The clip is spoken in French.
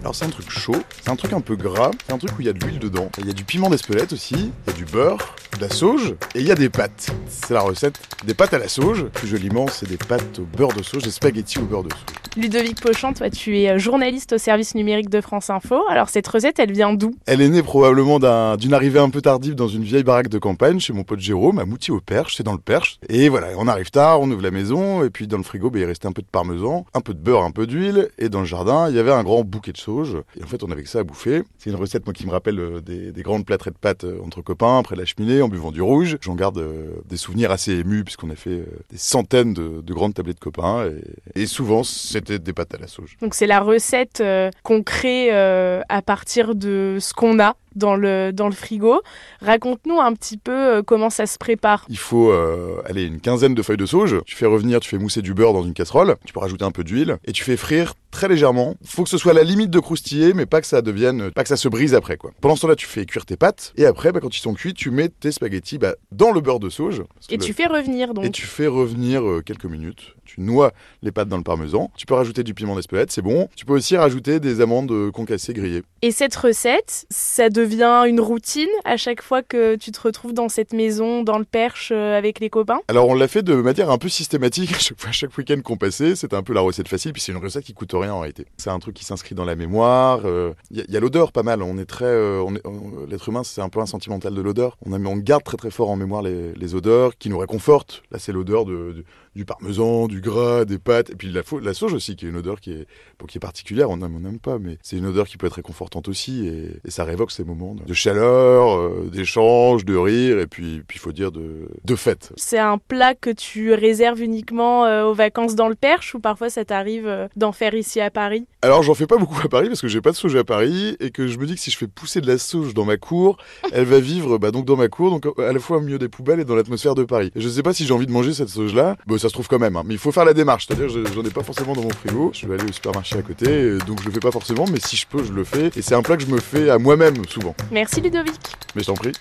Alors c'est un truc chaud, c'est un truc un peu gras, c'est un truc où il y a de l'huile dedans. Il y a du piment d'Espelette aussi, il y a du beurre, de la sauge et il y a des pâtes. C'est la recette des pâtes à la sauge. Plus joliment, c'est des pâtes au beurre de sauge, des spaghettis au beurre de sauge. Ludovic Pochant, toi tu es journaliste au service numérique de France Info. Alors cette recette, elle vient d'où? Elle est née probablement d'un- d'une arrivée un peu tardive dans une vieille baraque de campagne chez mon pote Jérôme à Moutier au Perche, c'est dans le Perche. Et voilà, on arrive tard, on ouvre la maison et puis dans le frigo, bah, il restait un peu de parmesan, un peu de beurre, un peu d'huile et dans le jardin, il y avait un grand bouquet de sauge. Et en fait, on avait que ça à bouffer. C'est une recette moi qui me rappelle euh, des, des grandes plâtrées de pâtes euh, entre copains près de la cheminée en buvant du rouge. J'en garde euh, des souvenirs assez émus puisqu'on a fait euh, des centaines de, de grandes tablées de copains et, et souvent c'était des pâtes à la sauge. Donc c'est la recette euh, qu'on crée à partir de ce qu'on a dans le, dans le frigo. Raconte-nous un petit peu euh, comment ça se prépare. Il faut euh, aller une quinzaine de feuilles de sauge. Tu fais revenir, tu fais mousser du beurre dans une casserole. Tu peux rajouter un peu d'huile et tu fais frire très légèrement. Faut que ce soit à la limite de croustiller, mais pas que ça devienne, pas que ça se brise après quoi. Pendant ce temps-là, tu fais cuire tes pâtes et après, bah, quand ils sont cuits, tu mets tes spaghettis bah, dans le beurre de sauge. Et le- tu fais revenir donc. et tu fais revenir euh, quelques minutes. Tu noies les pâtes dans le parmesan. Tu peux rajouter du piment d'Espelette, c'est bon. Tu peux aussi rajouter des amandes euh, concassées grillées. Et cette recette, ça devient une routine à chaque fois que tu te retrouves dans cette maison, dans le Perche, euh, avec les copains? Alors on l'a fait de manière un peu systématique à chaque, chaque week-end qu'on passait. C'était un peu la recette facile, puis c'est une recette qui coûte rien en réalité. C'est un truc qui s'inscrit dans la mémoire. euh, Il y a- l'odeur pas mal. On est très, euh, l'être humain c'est un peu un sentimental de l'odeur. On, garde très très fort en mémoire les, les odeurs qui nous réconfortent. Là c'est l'odeur de, de- du parmesan, du gras, des pâtes, et puis la, la sauge aussi qui est une odeur qui est, bon, qui est particulière. On aime, on n'aime pas, mais c'est une odeur qui peut être réconfortante aussi, et, et ça révoque ces moments de, de chaleur, euh, d'échange, de rire, et puis il faut dire de, de fête. C'est un plat que tu réserves uniquement euh, aux vacances dans le Perche ou parfois ça t'arrive euh, d'en faire ici à Paris? Alors j'en fais pas beaucoup à Paris parce que j'ai pas de sauge à Paris et que je me dis que si je fais pousser de la sauge dans ma cour, elle va vivre bah, donc dans ma cour, donc à la fois au milieu des poubelles et dans l'atmosphère de Paris. Et je sais pas si j'ai envie de manger cette sauge là, bah, ça se trouve quand même, hein. mais il faut faire la démarche, c'est-à-dire je- j'en ai pas forcément dans mon frigo, je vais aller au supermarché à côté, et donc je le fais pas forcément, mais si je peux je le fais et c'est un plat que je me fais à moi-même souvent. Merci Ludovic Mais je t'en prie.